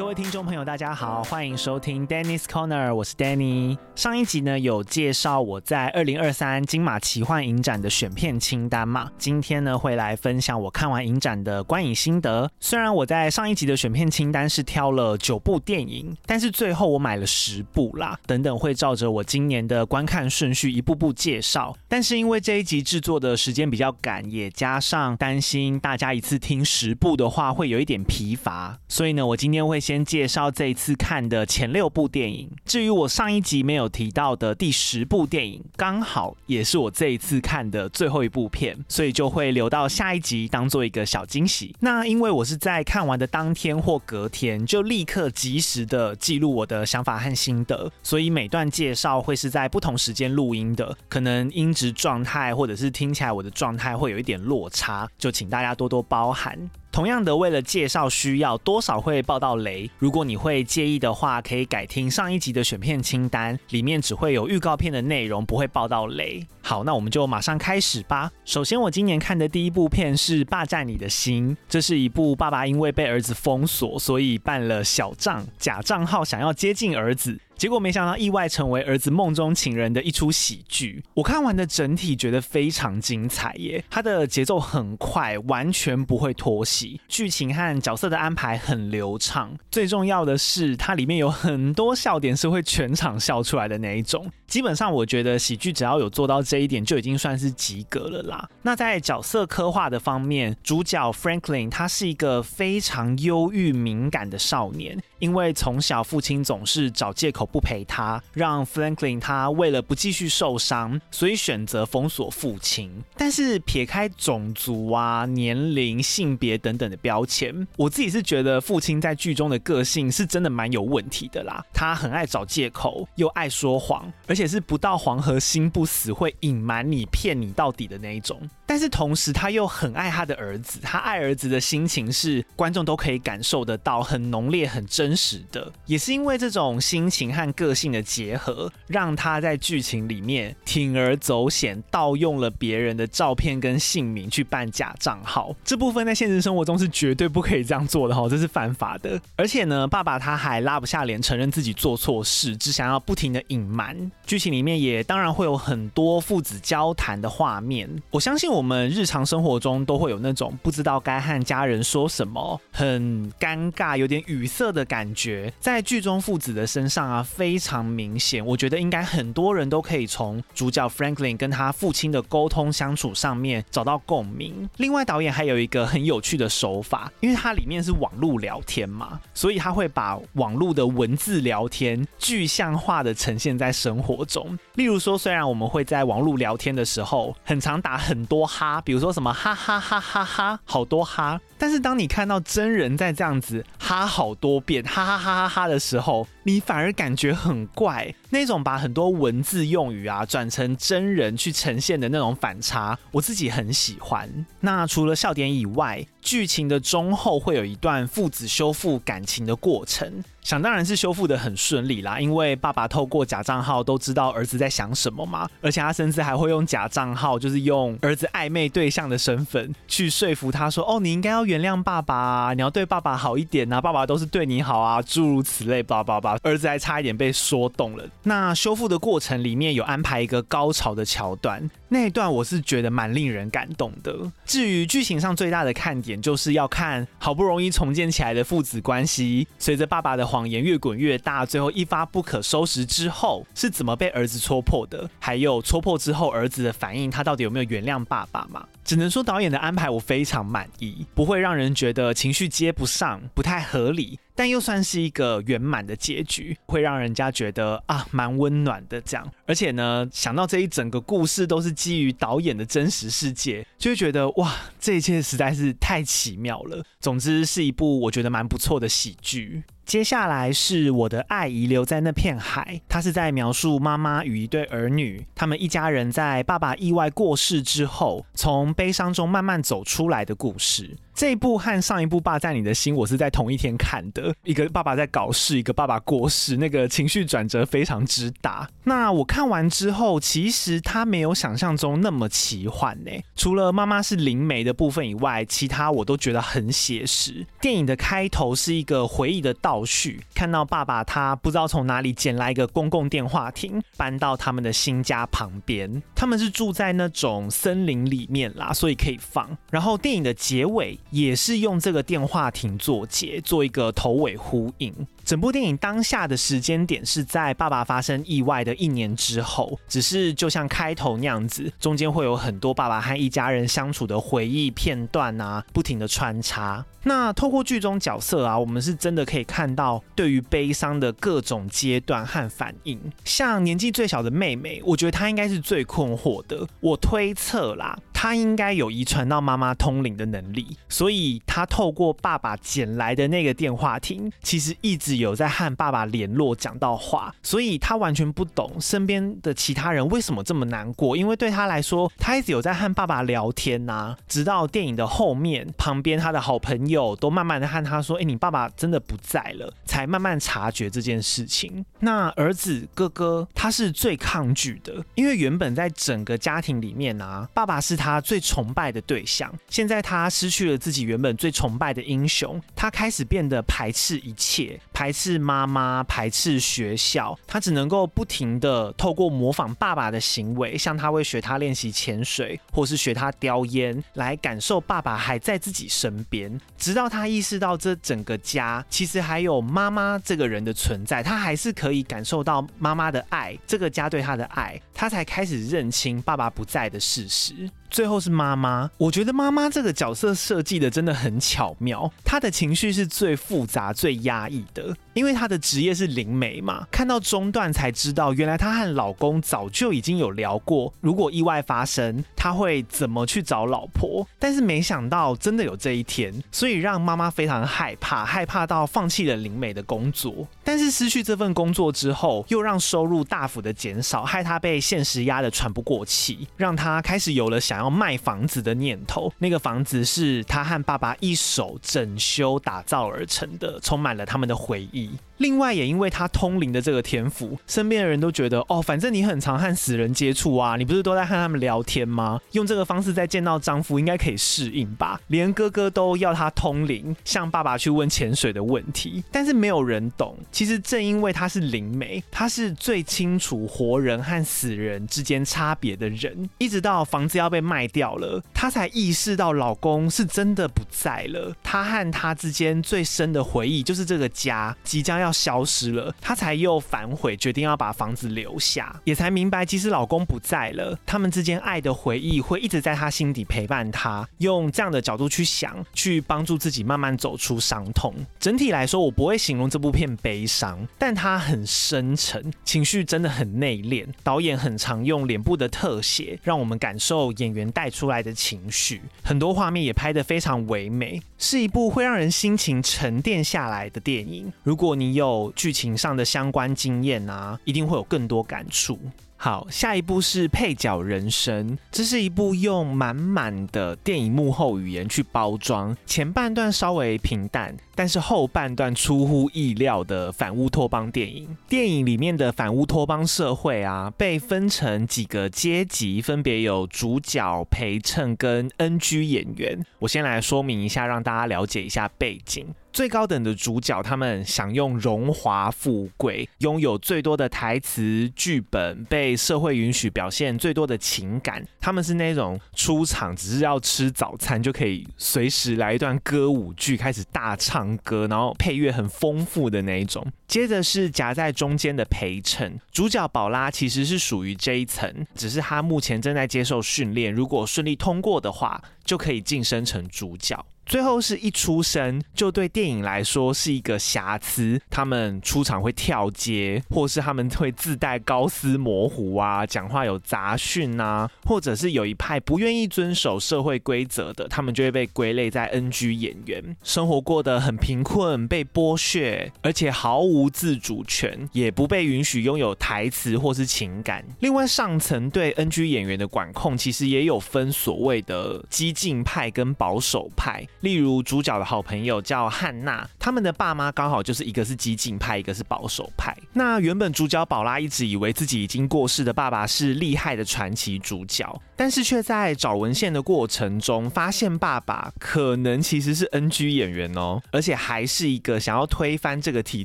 各位听众朋友，大家好，欢迎收听 Danny's Corner，我是 Danny。上一集呢有介绍我在二零二三金马奇幻影展的选片清单嘛，今天呢会来分享我看完影展的观影心得。虽然我在上一集的选片清单是挑了九部电影，但是最后我买了十部啦，等等会照着我今年的观看顺序一步步介绍。但是因为这一集制作的时间比较赶，也加上担心大家一次听十部的话会有一点疲乏，所以呢我今天会。先介绍这一次看的前六部电影。至于我上一集没有提到的第十部电影，刚好也是我这一次看的最后一部片，所以就会留到下一集当做一个小惊喜。那因为我是在看完的当天或隔天就立刻及时的记录我的想法和心得，所以每段介绍会是在不同时间录音的，可能音质状态或者是听起来我的状态会有一点落差，就请大家多多包涵。同样的，为了介绍需要，多少会爆到雷。如果你会介意的话，可以改听上一集的选片清单，里面只会有预告片的内容，不会爆到雷。好，那我们就马上开始吧。首先，我今年看的第一部片是《霸占你的心》，这是一部爸爸因为被儿子封锁，所以办了小账假账号，想要接近儿子。结果没想到意外成为儿子梦中情人的一出喜剧。我看完的整体觉得非常精彩耶，它的节奏很快，完全不会拖戏，剧情和角色的安排很流畅。最重要的是，它里面有很多笑点是会全场笑出来的那一种。基本上，我觉得喜剧只要有做到这一点，就已经算是及格了啦。那在角色刻画的方面，主角 Franklin 他是一个非常忧郁敏感的少年。因为从小父亲总是找借口不陪他，让 Franklin 他为了不继续受伤，所以选择封锁父亲。但是撇开种族啊、年龄、性别等等的标签，我自己是觉得父亲在剧中的个性是真的蛮有问题的啦。他很爱找借口，又爱说谎，而且是不到黄河心不死，会隐瞒你、骗你到底的那一种。但是同时他又很爱他的儿子，他爱儿子的心情是观众都可以感受得到，很浓烈、很真。实的，也是因为这种心情个性的结合，让他在剧情里面铤而走险，盗用了别人的照片跟姓名去办假账号。这部分在现实生活中是绝对不可以这样做的哈，这是犯法的。而且呢，爸爸他还拉不下脸承认自己做错事，只想要不停的隐瞒。剧情里面也当然会有很多父子交谈的画面。我相信我们日常生活中都会有那种不知道该和家人说什么，很尴尬、有点语塞的。感觉在剧中父子的身上啊，非常明显。我觉得应该很多人都可以从主角 Franklin 跟他父亲的沟通相处上面找到共鸣。另外，导演还有一个很有趣的手法，因为它里面是网络聊天嘛，所以他会把网络的文字聊天具象化的呈现在生活中。例如说，虽然我们会在网络聊天的时候很常打很多哈，比如说什么哈哈哈哈哈，好多哈，但是当你看到真人在这样子哈好多遍。哈哈哈哈哈的时候，你反而感觉很怪，那种把很多文字用语啊转成真人去呈现的那种反差，我自己很喜欢。那除了笑点以外，剧情的中后会有一段父子修复感情的过程，想当然是修复得很顺利啦，因为爸爸透过假账号都知道儿子在想什么嘛，而且他甚至还会用假账号，就是用儿子暧昧对象的身份去说服他说：“哦，你应该要原谅爸爸，你要对爸爸好一点呐，爸爸都是对你好啊，诸如此类，叭叭叭。”儿子还差一点被说动了。那修复的过程里面有安排一个高潮的桥段，那一段我是觉得蛮令人感动的。至于剧情上最大的看点。就是要看好不容易重建起来的父子关系，随着爸爸的谎言越滚越大，最后一发不可收拾之后，是怎么被儿子戳破的？还有戳破之后儿子的反应，他到底有没有原谅爸爸嘛？只能说导演的安排我非常满意，不会让人觉得情绪接不上，不太合理。但又算是一个圆满的结局，会让人家觉得啊，蛮温暖的这样。而且呢，想到这一整个故事都是基于导演的真实世界，就会觉得哇，这一切实在是太奇妙了。总之是一部我觉得蛮不错的喜剧。接下来是我的爱遗留在那片海，它是在描述妈妈与一对儿女，他们一家人在爸爸意外过世之后，从悲伤中慢慢走出来的故事。这一部和上一部《霸占你的心》，我是在同一天看的。一个爸爸在搞事，一个爸爸过世，那个情绪转折非常之大。那我看完之后，其实他没有想象中那么奇幻呢。除了妈妈是灵媒的部分以外，其他我都觉得很写实。电影的开头是一个回忆的倒叙，看到爸爸他不知道从哪里捡来一个公共电话亭，搬到他们的新家旁边。他们是住在那种森林里面啦，所以可以放。然后电影的结尾。也是用这个电话亭做结，做一个头尾呼应。整部电影当下的时间点是在爸爸发生意外的一年之后，只是就像开头那样子，中间会有很多爸爸和一家人相处的回忆片段啊，不停的穿插。那透过剧中角色啊，我们是真的可以看到对于悲伤的各种阶段和反应。像年纪最小的妹妹，我觉得她应该是最困惑的。我推测啦，她应该有遗传到妈妈通灵的能力，所以她透过爸爸捡来的那个电话亭，其实一直。有在和爸爸联络，讲到话，所以他完全不懂身边的其他人为什么这么难过，因为对他来说，他一直有在和爸爸聊天呐、直到电影的后面，旁边他的好朋友都慢慢的和他说：“哎，你爸爸真的不在了。”才慢慢察觉这件事情。那儿子哥哥他是最抗拒的，因为原本在整个家庭里面啊，爸爸是他最崇拜的对象，现在他失去了自己原本最崇拜的英雄，他开始变得排斥一切。排斥妈妈，排斥学校，他只能够不停地透过模仿爸爸的行为，像他会学他练习潜水，或是学他叼烟，来感受爸爸还在自己身边。直到他意识到这整个家其实还有妈妈这个人的存在，他还是可以感受到妈妈的爱，这个家对他的爱，他才开始认清爸爸不在的事实。最后是妈妈，我觉得妈妈这个角色设计的真的很巧妙，她的情绪是最复杂、最压抑的，因为她的职业是灵媒嘛。看到中段才知道，原来她和老公早就已经有聊过，如果意外发生，她会怎么去找老婆。但是没想到真的有这一天，所以让妈妈非常害怕，害怕到放弃了灵媒的工作。但是失去这份工作之后，又让收入大幅的减少，害她被现实压得喘不过气，让她开始有了想。然后卖房子的念头，那个房子是他和爸爸一手整修打造而成的，充满了他们的回忆。另外，也因为他通灵的这个天赋，身边的人都觉得哦，反正你很常和死人接触啊，你不是都在和他们聊天吗？用这个方式再见到丈夫，应该可以适应吧？连哥哥都要他通灵，向爸爸去问潜水的问题。但是没有人懂，其实正因为他是灵媒，他是最清楚活人和死人之间差别的人。一直到房子要被卖掉了，他才意识到老公是真的不在了。他和他之间最深的回忆，就是这个家即将要。消失了，她才又反悔，决定要把房子留下，也才明白，即使老公不在了，他们之间爱的回忆会一直在她心底陪伴她。用这样的角度去想，去帮助自己慢慢走出伤痛。整体来说，我不会形容这部片悲伤，但它很深沉，情绪真的很内敛。导演很常用脸部的特写，让我们感受演员带出来的情绪。很多画面也拍得非常唯美，是一部会让人心情沉淀下来的电影。如果你有有剧情上的相关经验啊，一定会有更多感触。好，下一部是《配角人生》，这是一部用满满的电影幕后语言去包装，前半段稍微平淡，但是后半段出乎意料的反乌托邦电影。电影里面的反乌托邦社会啊，被分成几个阶级，分别有主角、陪衬跟 NG 演员。我先来说明一下，让大家了解一下背景。最高等的主角，他们享用荣华富贵，拥有最多的台词、剧本，被社会允许表现最多的情感。他们是那种出场只是要吃早餐就可以随时来一段歌舞剧，开始大唱歌，然后配乐很丰富的那一种。接着是夹在中间的陪衬，主角宝拉其实是属于这一层，只是他目前正在接受训练，如果顺利通过的话，就可以晋升成主角。最后是一出生就对电影来说是一个瑕疵，他们出场会跳接，或是他们会自带高斯模糊啊，讲话有杂讯啊，或者是有一派不愿意遵守社会规则的，他们就会被归类在 NG 演员，生活过得很贫困，被剥削，而且毫无自主权，也不被允许拥有台词或是情感。另外，上层对 NG 演员的管控其实也有分所谓的激进派跟保守派。例如主角的好朋友叫汉娜，他们的爸妈刚好就是一个是激进派，一个是保守派。那原本主角宝拉一直以为自己已经过世的爸爸是厉害的传奇主角，但是却在找文献的过程中发现爸爸可能其实是 NG 演员哦，而且还是一个想要推翻这个体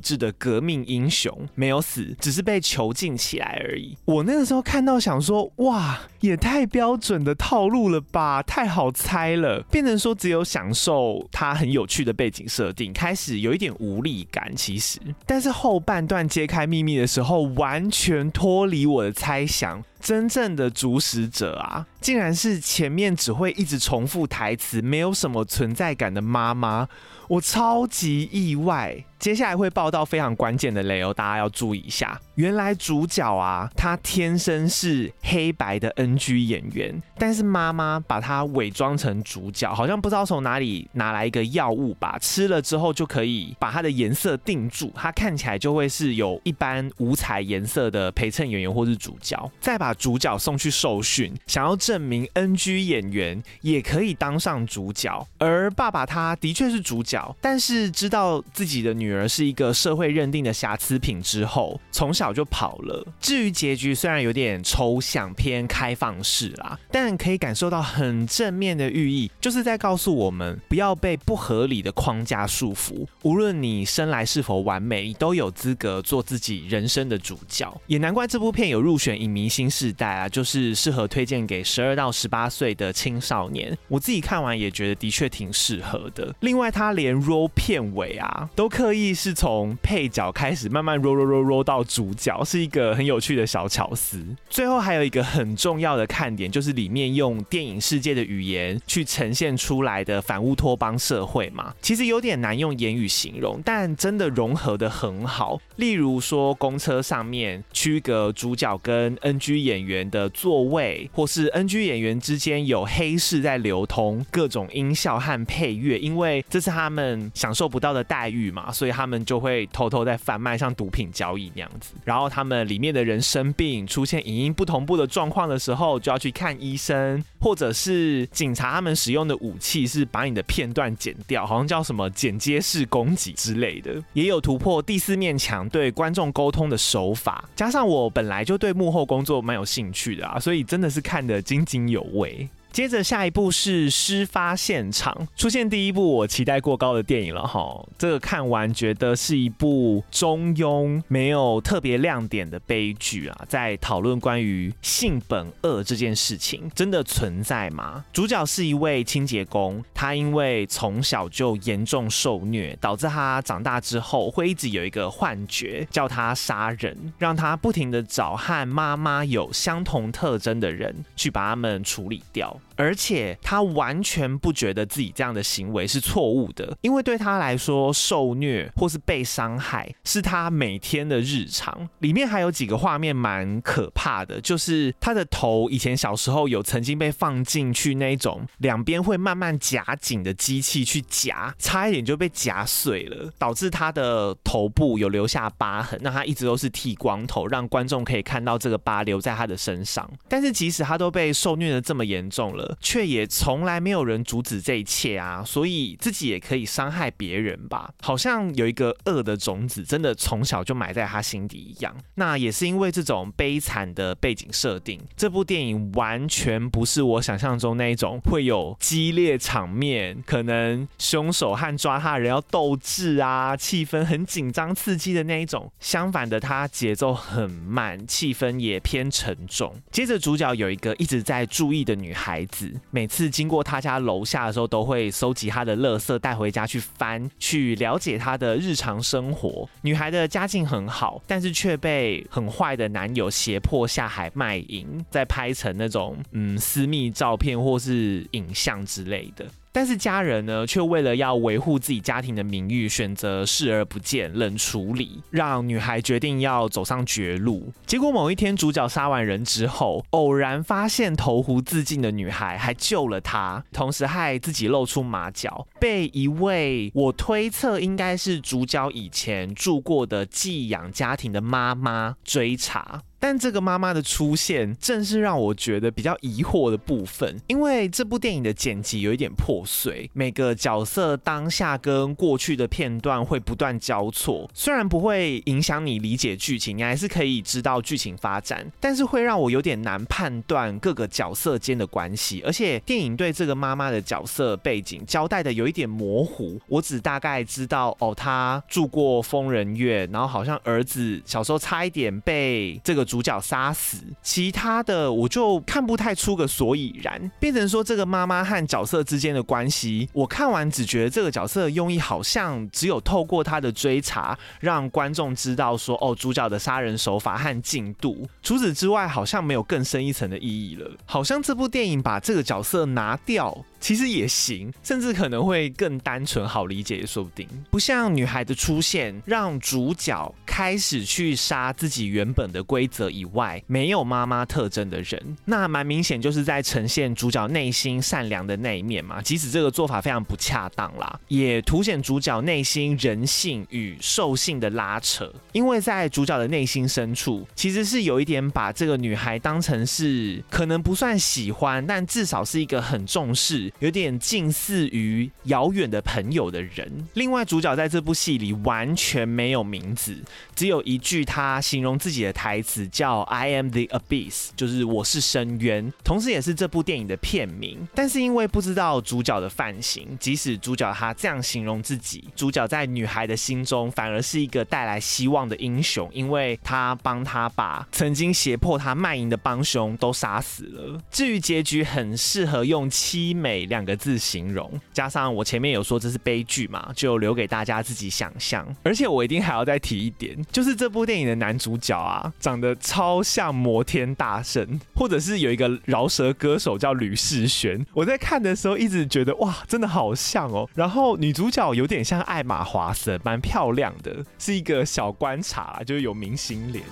制的革命英雄，没有死，只是被囚禁起来而已。我那个时候看到想说，哇，也太标准的套路了吧，太好猜了，变成说只有享受他很有趣的背景设定，开始有一点无力感。其实，但是后半段揭开秘密的时候，完全脱离我的猜想。真正的主使者啊，竟然是前面只会一直重复台词、没有什么存在感的妈妈，我超级意外。接下来会报道非常关键的雷哦，大家要注意一下。原来主角啊，他天生是黑白的 NG 演员，但是妈妈把他伪装成主角，好像不知道从哪里拿来一个药物吧，吃了之后就可以把他的颜色定住，他看起来就会是有一般五彩颜色的陪衬演员或是主角，再把主角送去受训，想要证明 NG 演员也可以当上主角。而爸爸他的确是主角，但是知道自己的女儿是一个社会认定的瑕疵品之后，从小。就跑了。至于结局，虽然有点抽象偏开放式啦，但可以感受到很正面的寓意，就是在告诉我们不要被不合理的框架束缚。无论你生来是否完美，你都有资格做自己人生的主角。也难怪这部片有入选影迷新世代啊，就是适合推荐给十二到十八岁的青少年。我自己看完也觉得的确挺适合的。另外，他连 roll 片尾啊，都刻意是从配角开始慢慢 roll roll roll roll 到主。角是一个很有趣的小巧思。最后还有一个很重要的看点，就是里面用电影世界的语言去呈现出来的反乌托邦社会嘛，其实有点难用言语形容，但真的融合的很好。例如说，公车上面区隔主角跟 NG 演员的座位，或是 NG 演员之间有黑市在流通，各种音效和配乐，因为这是他们享受不到的待遇嘛，所以他们就会偷偷在贩卖，像毒品交易那样子。然后他们里面的人生病，出现影音不同步的状况的时候，就要去看医生，或者是警察他们使用的武器是把你的片段剪掉，好像叫什么剪接式攻击之类的。也有突破第四面墙对观众沟通的手法，加上我本来就对幕后工作蛮有兴趣的啊，所以真的是看得津津有味。接着下一部是事发现场，出现第一部我期待过高的电影了哈。这个看完觉得是一部中庸、没有特别亮点的悲剧啊，在讨论关于性本恶这件事情真的存在吗？主角是一位清洁工，他因为从小就严重受虐，导致他长大之后会一直有一个幻觉，叫他杀人，让他不停地找和妈妈有相同特征的人去把他们处理掉。而且他完全不觉得自己这样的行为是错误的，因为对他来说，受虐或是被伤害是他每天的日常。里面还有几个画面蛮可怕的，就是他的头以前小时候有曾经被放进去那种两边会慢慢夹紧的机器去夹，差一点就被夹碎了，导致他的头部有留下疤痕。那他一直都是剃光头，让观众可以看到这个疤留在他的身上。但是即使他都被受虐的这么严重了。却也从来没有人阻止这一切啊，所以自己也可以伤害别人吧？好像有一个恶的种子，真的从小就埋在他心底一样。那也是因为这种悲惨的背景设定，这部电影完全不是我想象中那一种会有激烈场面，可能凶手和抓他人要斗智啊，气氛很紧张刺激的那一种。相反的，它节奏很慢，气氛也偏沉重。接着主角有一个一直在注意的女孩子。每次经过他家楼下的时候，都会收集他的垃圾带回家去翻，去了解他的日常生活。女孩的家境很好，但是却被很坏的男友胁迫下海卖淫，再拍成那种嗯私密照片或是影像之类的。但是家人呢，却为了要维护自己家庭的名誉，选择视而不见、冷处理，让女孩决定要走上绝路。结果某一天，主角杀完人之后，偶然发现投湖自尽的女孩还救了他，同时害自己露出马脚，被一位我推测应该是主角以前住过的寄养家庭的妈妈追查。但这个妈妈的出现，正是让我觉得比较疑惑的部分，因为这部电影的剪辑有一点破碎，每个角色当下跟过去的片段会不断交错，虽然不会影响你理解剧情，你还是可以知道剧情发展，但是会让我有点难判断各个角色间的关系，而且电影对这个妈妈的角色背景交代的有一点模糊，我只大概知道哦，她住过疯人院，然后好像儿子小时候差一点被这个主角杀死，其他的我就看不太出个所以然，变成说这个妈妈和角色之间的关系，我看完只觉得这个角色的用意好像只有透过他的追查，让观众知道说哦，主角的杀人手法和进度，除此之外好像没有更深一层的意义了，好像这部电影把这个角色拿掉。其实也行，甚至可能会更单纯好理解也说不定。不像女孩的出现，让主角开始去杀自己原本的规则以外没有妈妈特征的人，那蛮明显就是在呈现主角内心善良的那一面嘛。即使这个做法非常不恰当啦，也凸显主角内心人性与兽性的拉扯。因为在主角的内心深处，其实是有一点把这个女孩当成是可能不算喜欢，但至少是一个很重视。有点近似于遥远的朋友的人。另外，主角在这部戏里完全没有名字，只有一句他形容自己的台词，叫 “I am the abyss”，就是我是深渊，同时也是这部电影的片名。但是因为不知道主角的犯行，即使主角他这样形容自己，主角在女孩的心中反而是一个带来希望的英雄，因为他帮他把曾经胁迫他卖淫的帮凶都杀死了。至于结局，很适合用凄美。两个字形容，加上我前面有说这是悲剧嘛，就留给大家自己想象。而且我一定还要再提一点，就是这部电影的男主角啊，长得超像摩天大圣，或者是有一个饶舌歌手叫吕世轩。我在看的时候一直觉得哇，真的好像哦。然后女主角有点像艾玛华森，蛮漂亮的，是一个小观察，就是有明星脸。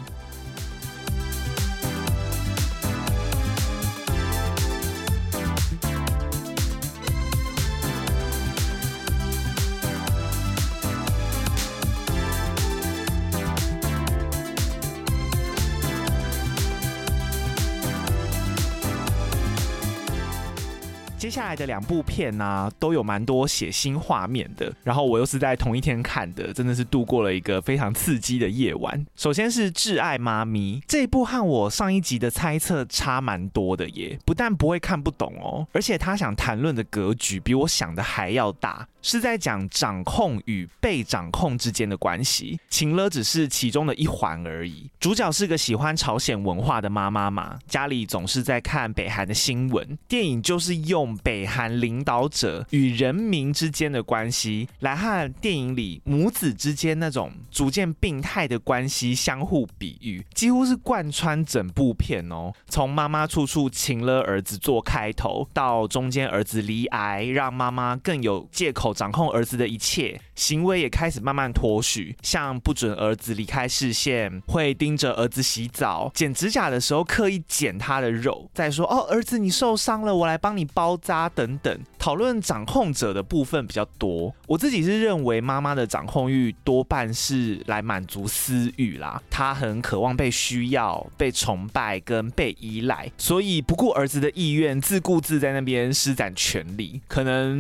接下来的两部片呢、都有蛮多血腥画面的。然后我又是在同一天看的，真的是度过了一个非常刺激的夜晚。首先是《挚爱妈咪》这一部，和我上一集的猜测差蛮多的耶。不但不会看不懂哦，而且他想谈论的格局比我想的还要大。是在讲掌控与被掌控之间的关系，情勒只是其中的一环而已。主角是个喜欢朝鲜文化的妈妈嘛，家里总是在看北韩的新闻。电影就是用北韩领导者与人民之间的关系，来和电影里母子之间那种逐渐病态的关系相互比喻，几乎是贯穿整部片哦。从妈妈处处情勒儿子做开头，到中间儿子罹癌，让妈妈更有借口。掌控儿子的一切行为也开始慢慢脱序，像不准儿子离开视线，会盯着儿子洗澡，剪指甲的时候刻意剪他的肉，再说哦，儿子你受伤了，我来帮你包扎等等。讨论掌控者的部分比较多，我自己是认为妈妈的掌控欲多半是来满足私欲啦，她很渴望被需要、被崇拜跟被依赖，所以不顾儿子的意愿，自顾自在那边施展权力，可能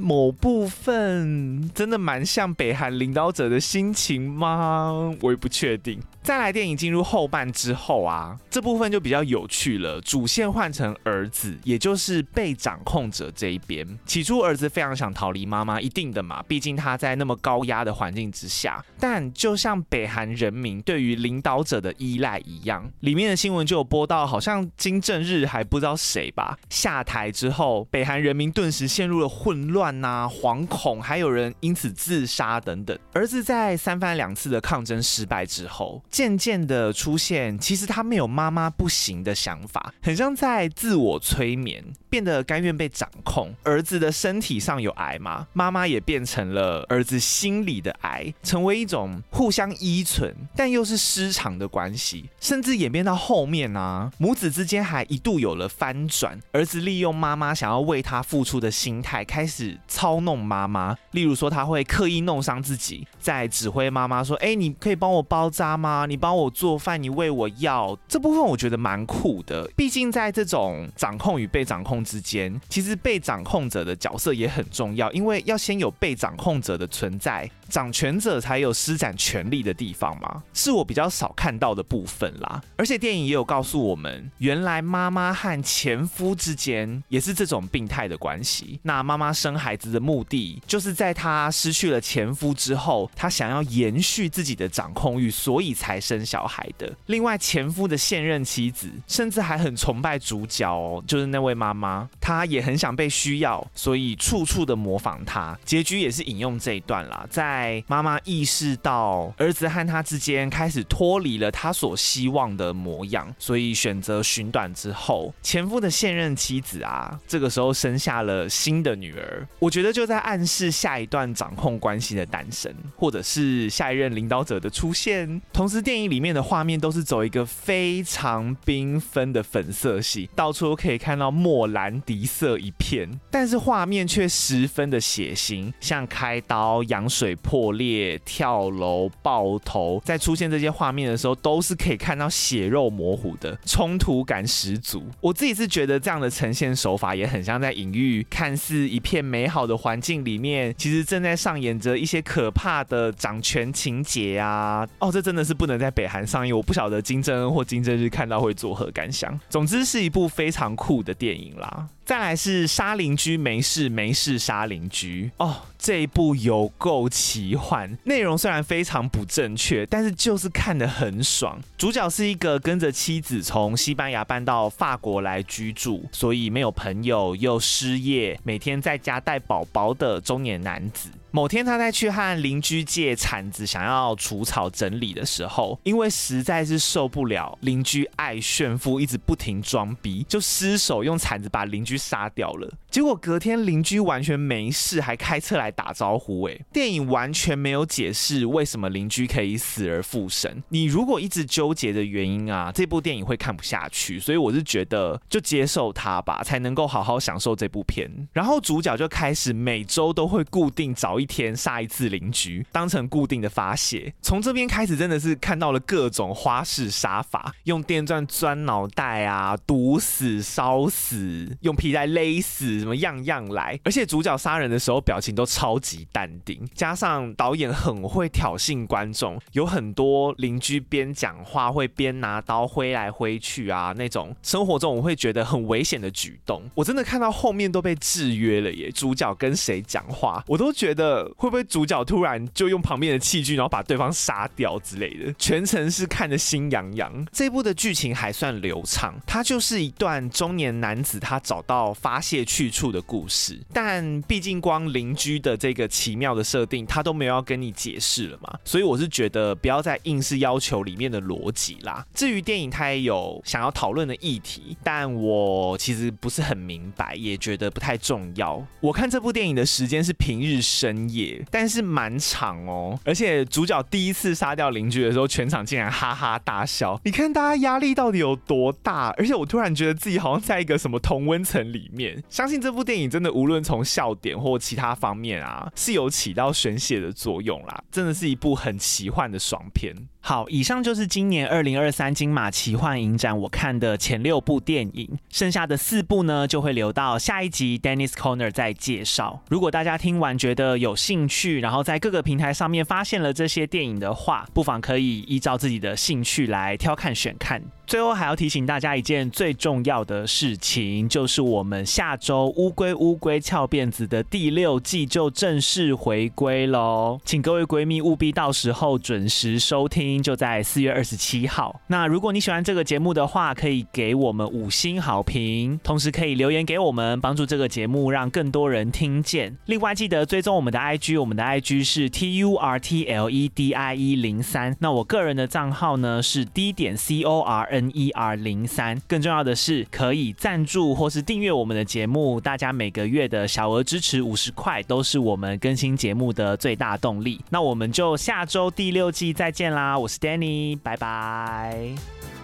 某部份真的蛮像北韩领导者的心情吗？我也不确定。再来，电影进入后半之后啊，这部分就比较有趣了。主线换成儿子，也就是被掌控者这一边。起初，儿子非常想逃离妈妈，一定的嘛，毕竟他在那么高压的环境之下。但就像北韩人民对于领导者的依赖一样，里面的新闻就有播到，好像金正日还不知道谁吧下台之后，北韩人民顿时陷入了混乱呐、惶恐，还有人因此自杀等等。儿子在三番两次的抗争失败之后，渐渐的出现，其实他没有妈妈不行的想法，很像在自我催眠。变得甘愿被掌控。儿子的身体上有癌嘛，妈妈也变成了儿子心里的癌，成为一种互相依存但又是失常的关系，甚至演变到后面啊，母子之间还一度有了翻转。儿子利用妈妈想要为他付出的心态，开始操弄妈妈。例如说，他会刻意弄伤自己，在指挥妈妈说：“哎，你可以帮我包扎吗？你帮我做饭，你喂我药。”这部分我觉得蛮酷的。毕竟在这种掌控与被掌控之间，其实被掌控者的角色也很重要，因为要先有被掌控者的存在，掌权者才有施展权力的地方嘛。是我比较少看到的部分啦。而且电影也有告诉我们，原来妈妈和前夫之间也是这种病态的关系。那妈妈生孩子的目的，就是在她失去了前夫之后，她想要延续自己的掌控欲，所以才生小孩的。另外，前夫的现任妻子甚至还很崇拜主角哦，就是那位妈妈，她也很想被需要，所以处处的模仿他。结局也是引用这一段啦，在在妈妈意识到儿子和他之间开始脱离了她所希望的模样，所以选择寻短之后，前夫的现任妻子啊，这个时候生下了新的女儿。我觉得就在暗示下一段掌控关系的诞生，或者是下一任领导者的出现。同时，电影里面的画面都是走一个非常缤纷的粉色系，到处都可以看到莫兰迪色一片，但是画面却十分的血腥，像开刀、羊水破裂、跳楼、爆头，在出现这些画面的时候，都是可以看到血肉模糊的，冲突感十足。我自己是觉得这样的呈现手法也很像在隐喻，看似一片美好的环境里面，其实正在上演着一些可怕的掌权情节啊。哦，这真的是不能在北韩上映，我不晓得金正恩或金正日看到会作何感想。总之是一部非常酷的电影啦。再来是杀邻居没事没事杀邻居哦，这一部有够奇奇幻，内容虽然非常不正确，但是就是看得很爽。主角是一个跟着妻子从西班牙搬到法国来居住，所以没有朋友又失业，每天在家带宝宝的中年男子。某天，他在去和邻居借铲子，想要除草整理的时候，因为实在是受不了邻居爱炫富，一直不停装逼，就失手用铲子把邻居杀掉了。结果隔天邻居完全没事，还开车来打招呼。诶，电影完全没有解释为什么邻居可以死而复生。你如果一直纠结的原因啊，这部电影会看不下去。所以我是觉得就接受它吧，才能够好好享受这部片。然后主角就开始每周都会固定找。一天杀一次邻居，当成固定的发泄。从这边开始，真的是看到了各种花式杀法，用电钻钻脑袋啊，毒死、烧死，用皮带勒死，什么样样来。而且主角杀人的时候表情都超级淡定，加上导演很会挑衅观众，有很多邻居边讲话会边拿刀挥来挥去啊，那种生活中我会觉得很危险的举动，我真的看到后面都被制约了耶。主角跟谁讲话，我都觉得。会不会主角突然就用旁边的器具，然后把对方杀掉之类的？全程是看得心痒痒。这部的剧情还算流畅，它就是一段中年男子他找到发泄去处的故事。但毕竟光邻居的这个奇妙的设定，他都没有要跟你解释了嘛，所以我是觉得不要再硬是要求里面的逻辑啦。至于电影，它也有想要讨论的议题，但我其实不是很明白，也觉得不太重要。我看这部电影的时间是平日深。但是蛮长哦，而且主角第一次杀掉邻居的时候，全场竟然哈哈大笑。你看大家压力到底有多大？而且我突然觉得自己好像在一个什么同温层里面。相信这部电影真的无论从笑点或其他方面啊，是有起到宣泄的作用啦。真的是一部很奇幻的爽片。好，以上就是今年二零二三金马奇幻影展我看的前六部电影，剩下的四部呢就会留到下一集 Dennis Corner 再介绍。如果大家听完觉得有兴趣，然后在各个平台上面发现了这些电影的话，不妨可以依照自己的兴趣来挑看选看。最后还要提醒大家一件最重要的事情，就是我们下周乌龟乌龟翘辫子的第六季就正式回归喽，请各位闺蜜务必到时候准时收听，就在四月二十七号。那如果你喜欢这个节目的话，可以给我们五星好评，同时可以留言给我们，帮助这个节目让更多人听见。另外记得追踪我们的 IG，我们的 IG 是 T U R T L E D I E 零三。那我个人的账号呢是 D 点 C O R N。N E R 零三。更重要的是，可以赞助或是订阅我们的节目，大家每个月的小额支持五十块，都是我们更新节目的最大动力。那我们就下周第六季再见啦！我是 Danny，拜拜。